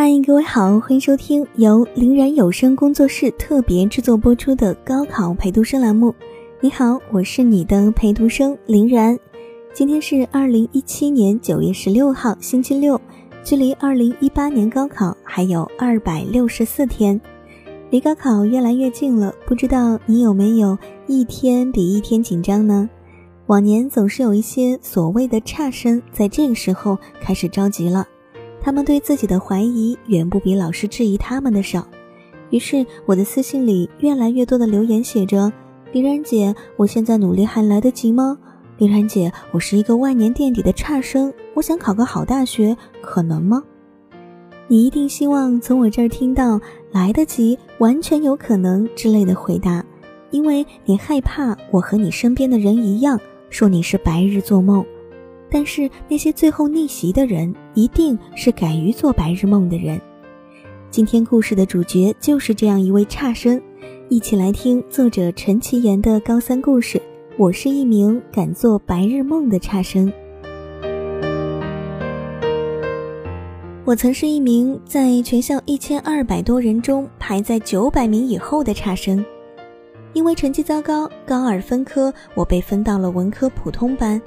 嗨，各位好，欢迎收听由林然有声工作室特别制作播出的高考陪读生栏目。你好，我是你的陪读生林然。今天是二零一七年九月十六号，星期六，距离二零一八年高考还有二百六十四天，离高考越来越近了。不知道你有没有一天比一天紧张呢？往年总是有一些所谓的差生，在这个时候开始着急了。他们对自己的怀疑远不比老师质疑他们的少，于是我的私信里越来越多的留言写着：“林然姐，我现在努力还来得及吗？林然姐，我是一个万年垫底的差生，我想考个好大学，可能吗？”你一定希望从我这儿听到“来得及”“完全有可能”之类的回答，因为你害怕我和你身边的人一样，说你是白日做梦。但是那些最后逆袭的人，一定是敢于做白日梦的人。今天故事的主角就是这样一位差生，一起来听作者陈其言的高三故事。我是一名敢做白日梦的差生。我曾是一名在全校一千二百多人中排在九百名以后的差生，因为成绩糟糕，高二分科我被分到了文科普通班。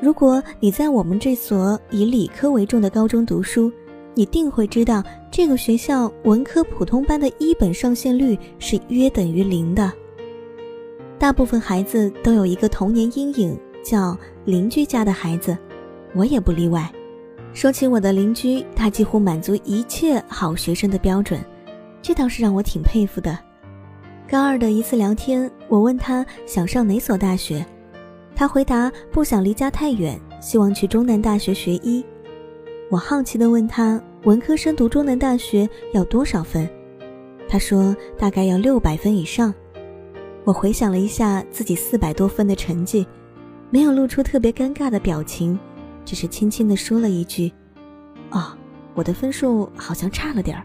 如果你在我们这所以理科为重的高中读书，你定会知道这个学校文科普通班的一本上线率是约等于零的。大部分孩子都有一个童年阴影，叫邻居家的孩子，我也不例外。说起我的邻居，他几乎满足一切好学生的标准，这倒是让我挺佩服的。高二的一次聊天，我问他想上哪所大学。他回答：“不想离家太远，希望去中南大学学医。”我好奇地问他：“文科生读中南大学要多少分？”他说：“大概要六百分以上。”我回想了一下自己四百多分的成绩，没有露出特别尴尬的表情，只是轻轻地说了一句：“哦，我的分数好像差了点儿。”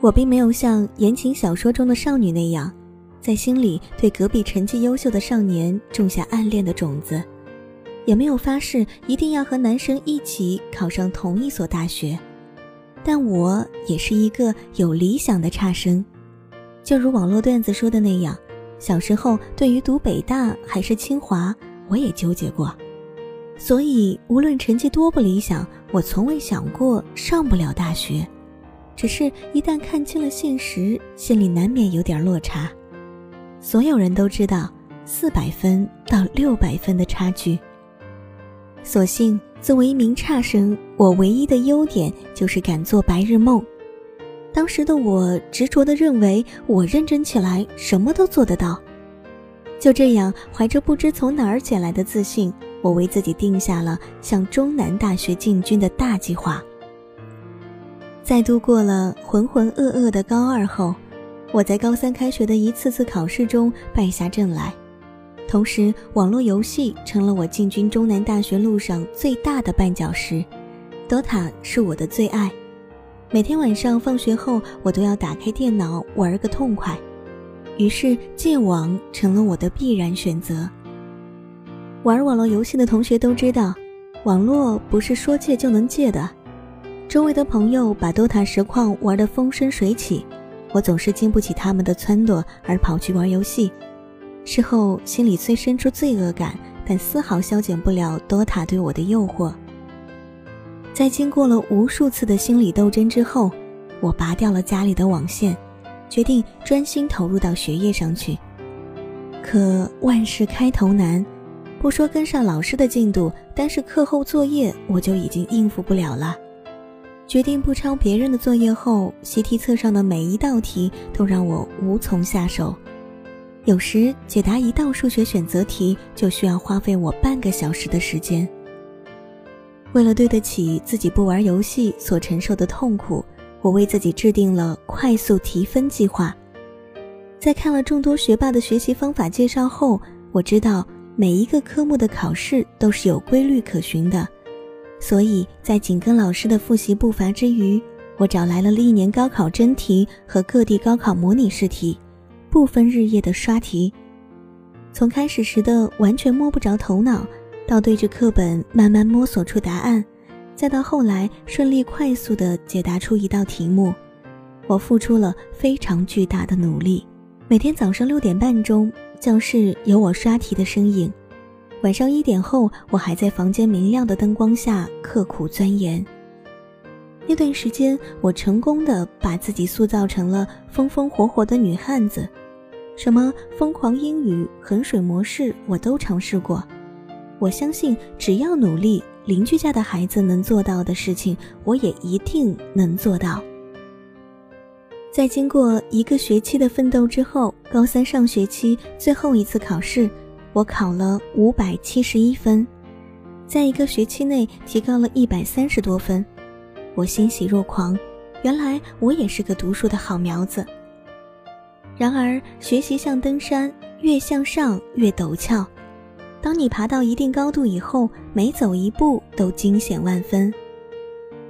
我并没有像言情小说中的少女那样。在心里对隔壁成绩优秀的少年种下暗恋的种子，也没有发誓一定要和男生一起考上同一所大学，但我也是一个有理想的差生。就如网络段子说的那样，小时候对于读北大还是清华，我也纠结过。所以无论成绩多不理想，我从未想过上不了大学，只是一旦看清了现实，心里难免有点落差。所有人都知道，四百分到六百分的差距。所幸作为一名差生，我唯一的优点就是敢做白日梦。当时的我执着地认为，我认真起来什么都做得到。就这样，怀着不知从哪儿捡来的自信，我为自己定下了向中南大学进军的大计划。在度过了浑浑噩噩的高二后。我在高三开学的一次次考试中败下阵来，同时网络游戏成了我进军中南大学路上最大的绊脚石。DOTA 是我的最爱，每天晚上放学后我都要打开电脑玩个痛快，于是戒网成了我的必然选择。玩网络游戏的同学都知道，网络不是说戒就能戒的。周围的朋友把 DOTA 实况玩得风生水起。我总是经不起他们的撺掇而跑去玩游戏，事后心里虽生出罪恶感，但丝毫消减不了 DOTA 对我的诱惑。在经过了无数次的心理斗争之后，我拔掉了家里的网线，决定专心投入到学业上去。可万事开头难，不说跟上老师的进度，单是课后作业我就已经应付不了了。决定不抄别人的作业后，习题册上的每一道题都让我无从下手。有时解答一道数学选择题就需要花费我半个小时的时间。为了对得起自己不玩游戏所承受的痛苦，我为自己制定了快速提分计划。在看了众多学霸的学习方法介绍后，我知道每一个科目的考试都是有规律可循的。所以在紧跟老师的复习步伐之余，我找来了历年高考真题和各地高考模拟试题，不分日夜的刷题。从开始时的完全摸不着头脑，到对着课本慢慢摸索出答案，再到后来顺利快速的解答出一道题目，我付出了非常巨大的努力。每天早上六点半钟，教室有我刷题的身影；晚上一点后，我还在房间明亮的灯光下刻苦钻研。那段时间，我成功的把自己塑造成了风风火火的女汉子，什么疯狂英语、衡水模式我都尝试过。我相信，只要努力，邻居家的孩子能做到的事情，我也一定能做到。在经过一个学期的奋斗之后，高三上学期最后一次考试，我考了五百七十一分，在一个学期内提高了一百三十多分。我欣喜若狂，原来我也是个读书的好苗子。然而，学习像登山，越向上越陡峭。当你爬到一定高度以后，每走一步都惊险万分。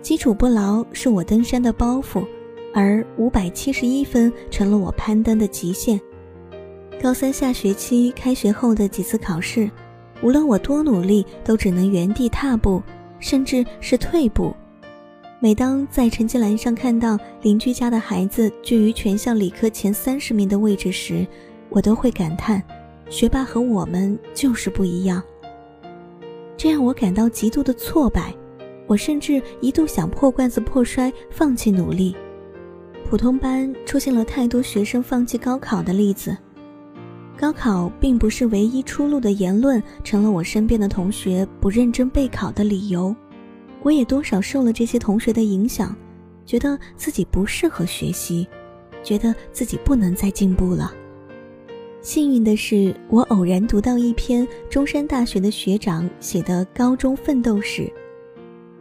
基础不牢是我登山的包袱，而五百七十一分成了我攀登的极限。高三下学期开学后的几次考试，无论我多努力，都只能原地踏步，甚至是退步。每当在成绩栏上看到邻居家的孩子居于全校理科前三十名的位置时，我都会感叹：学霸和我们就是不一样。这让我感到极度的挫败，我甚至一度想破罐子破摔，放弃努力。普通班出现了太多学生放弃高考的例子，高考并不是唯一出路的言论，成了我身边的同学不认真备考的理由。我也多少受了这些同学的影响，觉得自己不适合学习，觉得自己不能再进步了。幸运的是，我偶然读到一篇中山大学的学长写的高中奋斗史。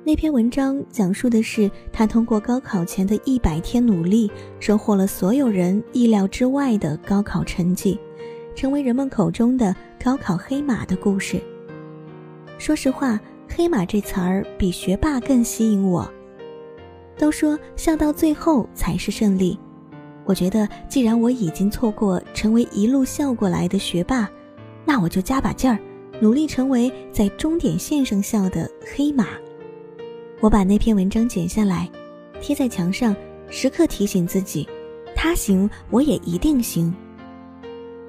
那篇文章讲述的是他通过高考前的一百天努力，收获了所有人意料之外的高考成绩，成为人们口中的高考黑马的故事。说实话。黑马这词儿比学霸更吸引我。都说笑到最后才是胜利，我觉得既然我已经错过成为一路笑过来的学霸，那我就加把劲儿，努力成为在终点线上笑的黑马。我把那篇文章剪下来，贴在墙上，时刻提醒自己：他行，我也一定行。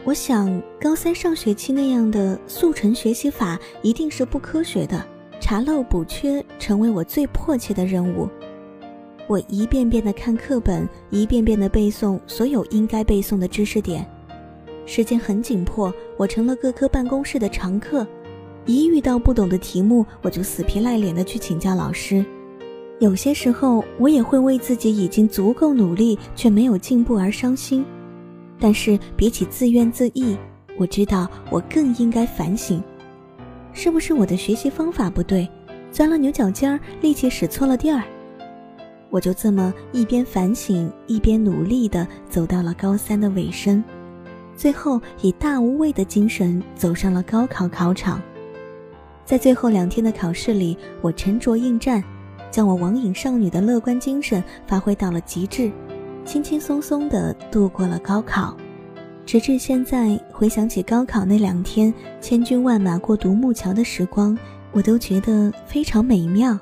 我想高三上学期那样的速成学习法一定是不科学的。查漏补缺成为我最迫切的任务。我一遍遍的看课本，一遍遍的背诵所有应该背诵的知识点。时间很紧迫，我成了各科办公室的常客。一遇到不懂的题目，我就死皮赖脸的去请教老师。有些时候，我也会为自己已经足够努力却没有进步而伤心。但是比起自怨自艾，我知道我更应该反省。是不是我的学习方法不对，钻了牛角尖儿，力气使错了地儿？我就这么一边反省，一边努力地走到了高三的尾声，最后以大无畏的精神走上了高考考场。在最后两天的考试里，我沉着应战，将我网瘾少女的乐观精神发挥到了极致，轻轻松松地度过了高考。直至现在，回想起高考那两天千军万马过独木桥的时光，我都觉得非常美妙。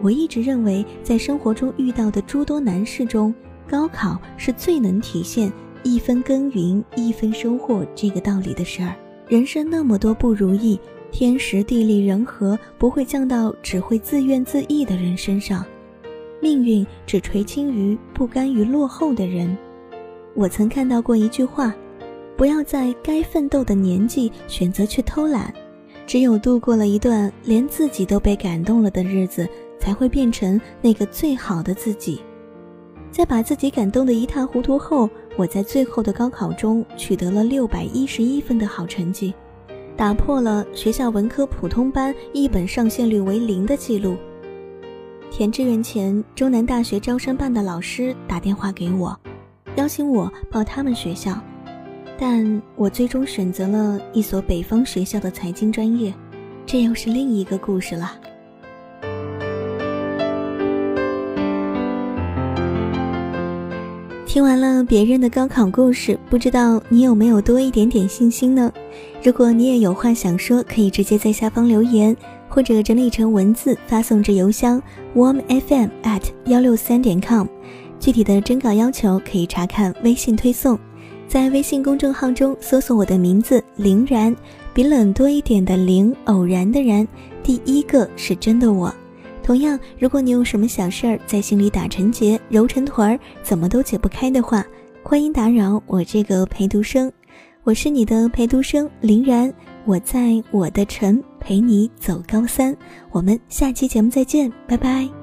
我一直认为，在生活中遇到的诸多难事中，高考是最能体现“一分耕耘一分收获”这个道理的事儿。人生那么多不如意，天时地利人和不会降到只会自怨自艾的人身上，命运只垂青于不甘于落后的人。我曾看到过一句话。不要在该奋斗的年纪选择去偷懒，只有度过了一段连自己都被感动了的日子，才会变成那个最好的自己。在把自己感动得一塌糊涂后，我在最后的高考中取得了六百一十一分的好成绩，打破了学校文科普通班一本上线率为零的记录。填志愿前，中南大学招生办的老师打电话给我，邀请我报他们学校。但我最终选择了一所北方学校的财经专业，这又是另一个故事了。听完了别人的高考故事，不知道你有没有多一点点信心呢？如果你也有话想说，可以直接在下方留言，或者整理成文字发送至邮箱 warmfm at 幺六三点 com。具体的征稿要求可以查看微信推送，在微信公众号中搜索我的名字林然，比冷多一点的林，偶然的然，第一个是真的我。同样，如果你有什么小事儿在心里打成结、揉成团儿，怎么都解不开的话，欢迎打扰我这个陪读生。我是你的陪读生林然，我在我的城陪你走高三。我们下期节目再见，拜拜。